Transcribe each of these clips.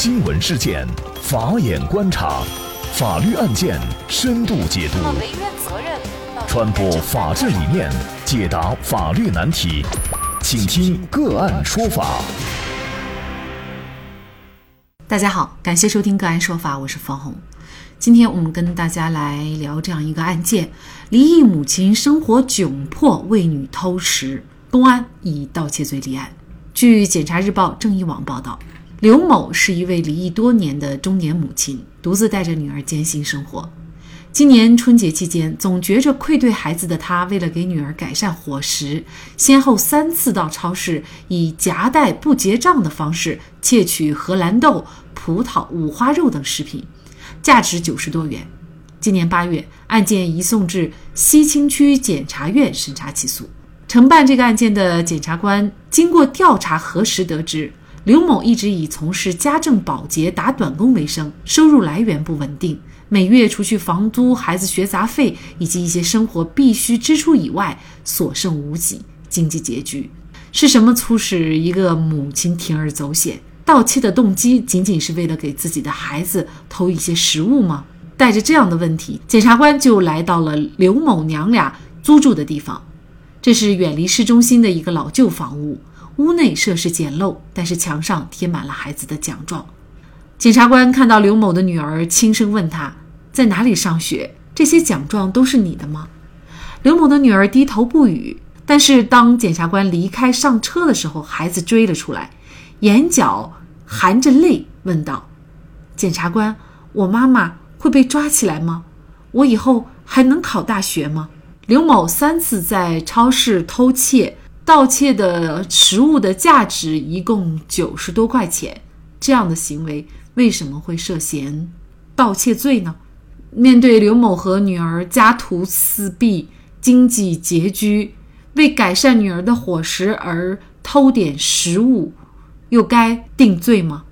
新闻事件，法眼观察，法律案件深度解读，传播法治理念，解答法律难题，请听个案说法。大家好，感谢收听个案说法，我是方红。今天我们跟大家来聊这样一个案件：离异母亲生活窘迫，为女偷食，公安以盗窃罪立案。据《检察日报》《正义网》报道。刘某是一位离异多年的中年母亲，独自带着女儿艰辛生活。今年春节期间，总觉着愧对孩子的她，为了给女儿改善伙食，先后三次到超市以夹带不结账的方式窃取荷兰豆、葡萄、五花肉等食品，价值九十多元。今年八月，案件移送至西青区检察院审查起诉。承办这个案件的检察官经过调查核实得知。刘某一直以从事家政保洁、打短工为生，收入来源不稳定，每月除去房租、孩子学杂费以及一些生活必需支出以外，所剩无几，经济拮据。是什么促使一个母亲铤而走险？盗窃的动机仅仅是为了给自己的孩子偷一些食物吗？带着这样的问题，检察官就来到了刘某娘俩租住的地方，这是远离市中心的一个老旧房屋。屋内设施简陋，但是墙上贴满了孩子的奖状。检察官看到刘某的女儿，轻声问他在哪里上学，这些奖状都是你的吗？刘某的女儿低头不语。但是当检察官离开上车的时候，孩子追了出来，眼角含着泪问道：“检察官，我妈妈会被抓起来吗？我以后还能考大学吗？”刘某三次在超市偷窃。盗窃的食物的价值一共九十多块钱，这样的行为为什么会涉嫌盗窃罪呢？面对刘某和女儿家徒四壁、经济拮据，为改善女儿的伙食而偷点食物，又该定罪吗？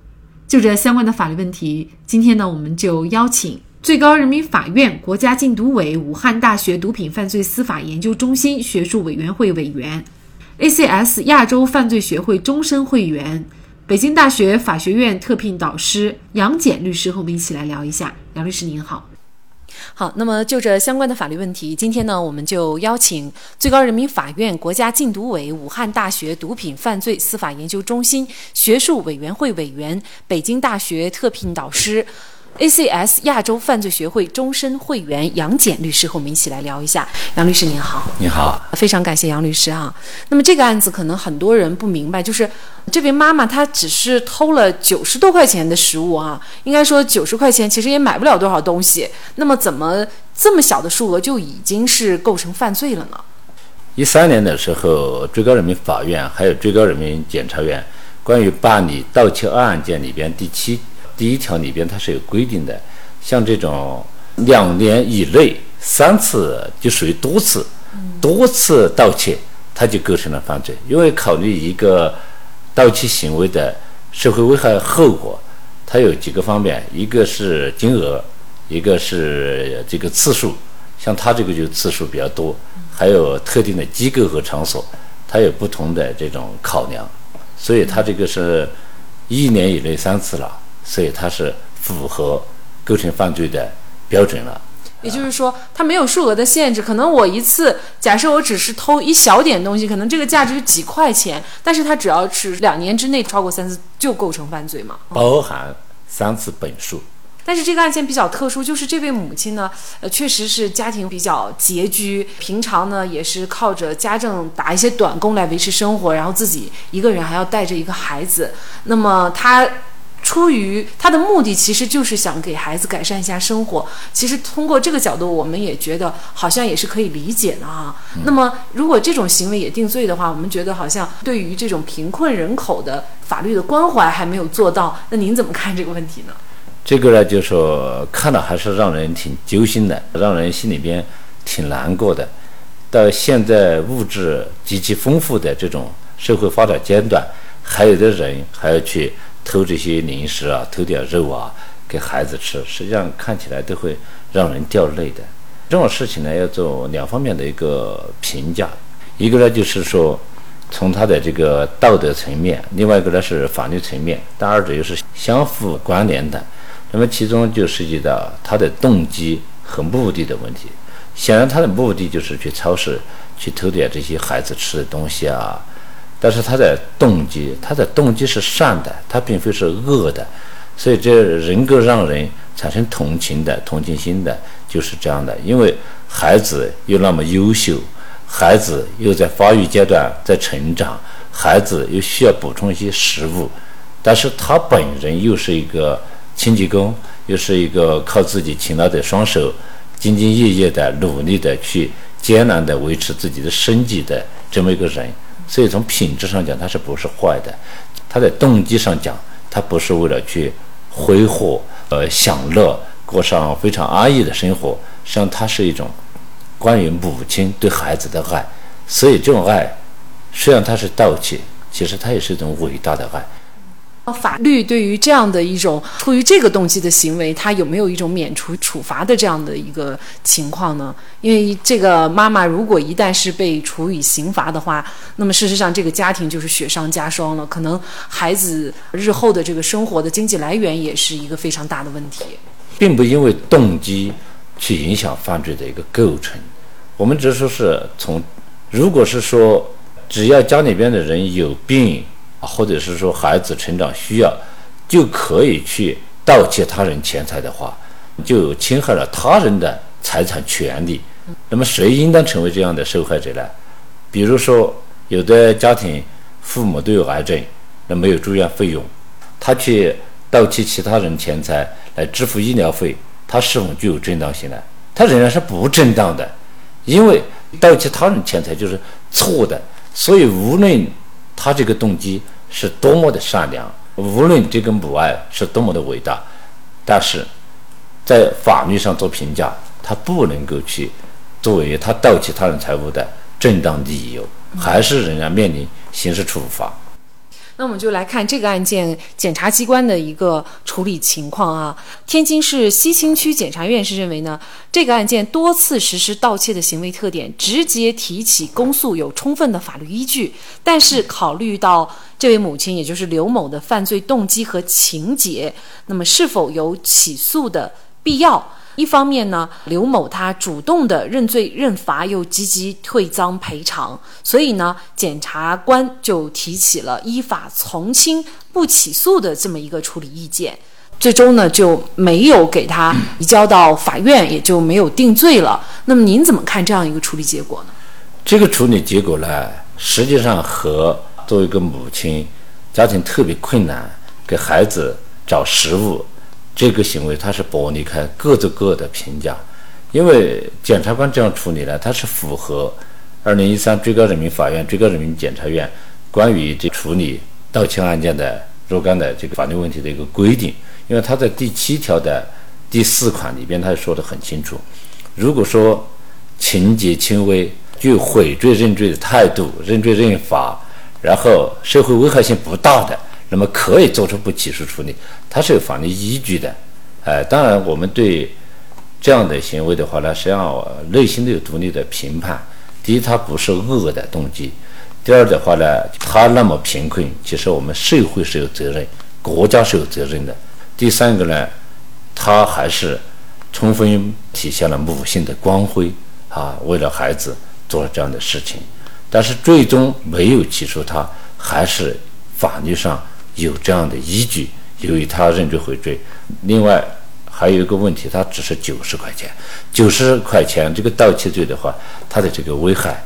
就这相关的法律问题，今天呢，我们就邀请最高人民法院、国家禁毒委、武汉大学毒品犯罪司法研究中心学术委员会委员。ACS 亚洲犯罪学会终身会员，北京大学法学院特聘导师杨戬律师和我们一起来聊一下。杨律师您好，好。那么就这相关的法律问题，今天呢，我们就邀请最高人民法院、国家禁毒委、武汉大学毒品犯罪司法研究中心学术委员会委员、北京大学特聘导师。ACS 亚洲犯罪学会终身会员杨戬律师和我们一起来聊一下。杨律师您好，你好，非常感谢杨律师啊。那么这个案子可能很多人不明白，就是这位妈妈她只是偷了九十多块钱的食物啊，应该说九十块钱其实也买不了多少东西。那么怎么这么小的数额就已经是构成犯罪了呢？一三年的时候，最高人民法院还有最高人民检察院关于办理盗窃案件里边第七。第一条里边它是有规定的，像这种两年以内三次就属于多次，多次盗窃它就构成了犯罪。因为考虑一个盗窃行为的社会危害后果，它有几个方面，一个是金额，一个是这个次数。像它这个就次数比较多，还有特定的机构和场所，它有不同的这种考量，所以它这个是一年以内三次了。所以它是符合构成犯罪的标准了。也就是说，它没有数额的限制。可能我一次，假设我只是偷一小点东西，可能这个价值几块钱，但是它只要是两年之内超过三次，就构成犯罪嘛？包含三次本数。但是这个案件比较特殊，就是这位母亲呢，呃，确实是家庭比较拮据，平常呢也是靠着家政打一些短工来维持生活，然后自己一个人还要带着一个孩子。那么她。出于他的目的，其实就是想给孩子改善一下生活。其实通过这个角度，我们也觉得好像也是可以理解的啊。那么，如果这种行为也定罪的话，我们觉得好像对于这种贫困人口的法律的关怀还没有做到。那您怎么看这个问题呢？这个呢，就是说看了还是让人挺揪心的，让人心里边挺难过的。到现在物质极其丰富的这种社会发展阶段，还有的人还要去。偷这些零食啊，偷点肉啊，给孩子吃，实际上看起来都会让人掉泪的。这种事情呢，要做两方面的一个评价。一个呢，就是说，从他的这个道德层面，另外一个呢是法律层面，但二者又是相互关联的。那么其中就涉及到他的动机和目的的问题。显然他的目的就是去超市去偷点这些孩子吃的东西啊，但是他的动机，他的动机是善的，他并非是恶的，所以这人格让人产生同情的同情心的，就是这样的。因为孩子又那么优秀，孩子又在发育阶段在成长，孩子又需要补充一些食物，但是他本人又是一个清洁工，又是一个靠自己勤劳的双手。兢兢业业的、努力的去艰难的维持自己的生计的这么一个人，所以从品质上讲，它是不是坏的？他在动机上讲，他不是为了去挥霍、呃享乐，过上非常安逸的生活。实际上，它是一种关于母亲对孩子的爱。所以，这种爱虽然它是盗窃，其实它也是一种伟大的爱。法律对于这样的一种出于这个动机的行为，他有没有一种免除处罚的这样的一个情况呢？因为这个妈妈如果一旦是被处以刑罚的话，那么事实上这个家庭就是雪上加霜了，可能孩子日后的这个生活的经济来源也是一个非常大的问题。并不因为动机去影响犯罪的一个构成，我们只是说是从，如果是说只要家里边的人有病。或者是说孩子成长需要，就可以去盗窃他人钱财的话，就侵害了他人的财产权利。那么谁应当成为这样的受害者呢？比如说，有的家庭父母都有癌症，那没有住院费用，他去盗窃其他人钱财来支付医疗费，他是否具有正当性呢？他仍然是不正当的，因为盗窃他人钱财就是错的。所以无论他这个动机。是多么的善良，无论这个母爱是多么的伟大，但是在法律上做评价，他不能够去作为他盗窃他人财物的正当理由，还是仍然面临刑事处罚。那我们就来看这个案件检察机关的一个处理情况啊。天津市西青区检察院是认为呢，这个案件多次实施盗窃的行为特点，直接提起公诉有充分的法律依据。但是考虑到这位母亲，也就是刘某的犯罪动机和情节，那么是否有起诉的必要？一方面呢，刘某他主动的认罪认罚，又积极退赃赔偿，所以呢，检察官就提起了依法从轻不起诉的这么一个处理意见，最终呢就没有给他移交到法院，也就没有定罪了。那么您怎么看这样一个处理结果呢？这个处理结果呢，实际上和作为一个母亲，家庭特别困难，给孩子找食物。这个行为他是剥离开各做各的评价，因为检察官这样处理呢，他是符合二零一三最高人民法院、最高人民检察院关于这处理盗窃案件的若干的这个法律问题的一个规定。因为他在第七条的第四款里边，他说的很清楚：如果说情节轻微、具有悔罪认罪的态度、认罪认罚，然后社会危害性不大的。那么可以做出不起诉处理，它是有法律依据的，哎，当然我们对这样的行为的话呢，实际上我内心都有独立的评判。第一，他不是恶的动机；第二的话呢，他那么贫困，其实我们社会是有责任，国家是有责任的。第三个呢，他还是充分体现了母性的光辉啊，为了孩子做了这样的事情，但是最终没有起诉他，还是法律上。有这样的依据，由于他认罪悔罪，另外还有一个问题，他只是九十块钱，九十块钱这个盗窃罪的话，它的这个危害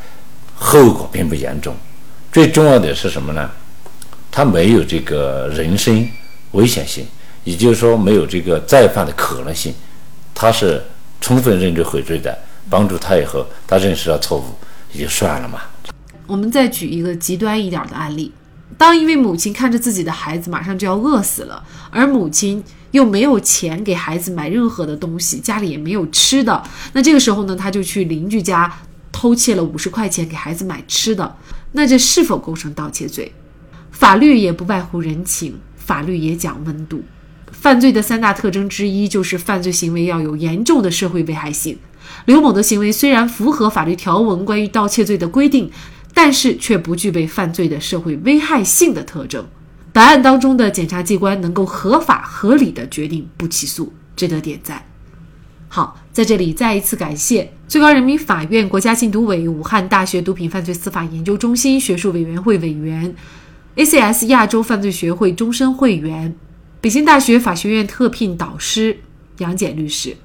后果并不严重。最重要的是什么呢？他没有这个人身危险性，也就是说没有这个再犯的可能性。他是充分认罪悔罪的，帮助他以后他认识到错误也就算了嘛。我们再举一个极端一点的案例。当一位母亲看着自己的孩子马上就要饿死了，而母亲又没有钱给孩子买任何的东西，家里也没有吃的，那这个时候呢，他就去邻居家偷窃了五十块钱给孩子买吃的，那这是否构成盗窃罪？法律也不外乎人情，法律也讲温度。犯罪的三大特征之一就是犯罪行为要有严重的社会危害性。刘某的行为虽然符合法律条文关于盗窃罪的规定。但是却不具备犯罪的社会危害性的特征。本案当中的检察机关能够合法合理的决定不起诉，值得点赞。好，在这里再一次感谢最高人民法院国家禁毒委、武汉大学毒品犯罪司法研究中心学术委员会委员、ACS 亚洲犯罪学会终身会员、北京大学法学院特聘导师杨戬律师。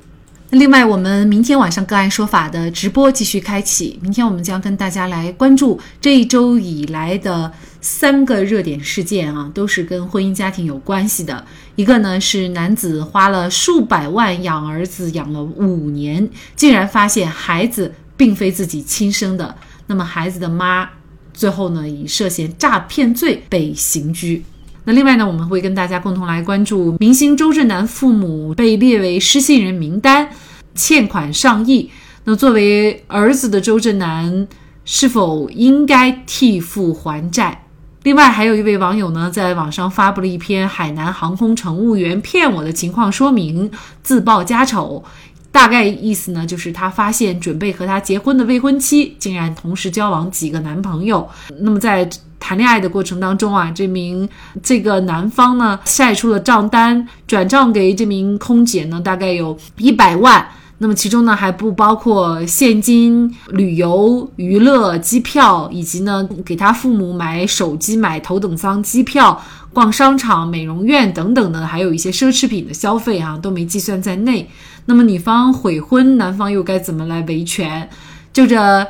那另外，我们明天晚上个案说法的直播继续开启。明天我们将跟大家来关注这一周以来的三个热点事件啊，都是跟婚姻家庭有关系的。一个呢是男子花了数百万养儿子，养了五年，竟然发现孩子并非自己亲生的。那么孩子的妈最后呢以涉嫌诈骗罪被刑拘。那另外呢，我们会跟大家共同来关注明星周震南父母被列为失信人名单。欠款上亿，那作为儿子的周震南是否应该替父还债？另外，还有一位网友呢，在网上发布了一篇海南航空乘务员骗我的情况说明，自曝家丑。大概意思呢，就是他发现准备和他结婚的未婚妻竟然同时交往几个男朋友。那么在谈恋爱的过程当中啊，这名这个男方呢晒出了账单，转账给这名空姐呢，大概有一百万。那么其中呢还不包括现金、旅游、娱乐、机票，以及呢给他父母买手机、买头等舱机票、逛商场、美容院等等的，还有一些奢侈品的消费啊都没计算在内。那么女方悔婚，男方又该怎么来维权？就这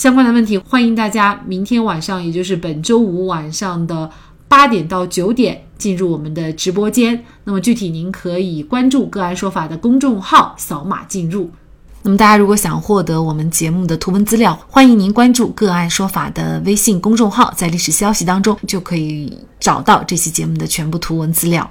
相关的问题，欢迎大家明天晚上，也就是本周五晚上的八点到九点。进入我们的直播间，那么具体您可以关注“个案说法”的公众号，扫码进入。那么大家如果想获得我们节目的图文资料，欢迎您关注“个案说法”的微信公众号，在历史消息当中就可以找到这期节目的全部图文资料。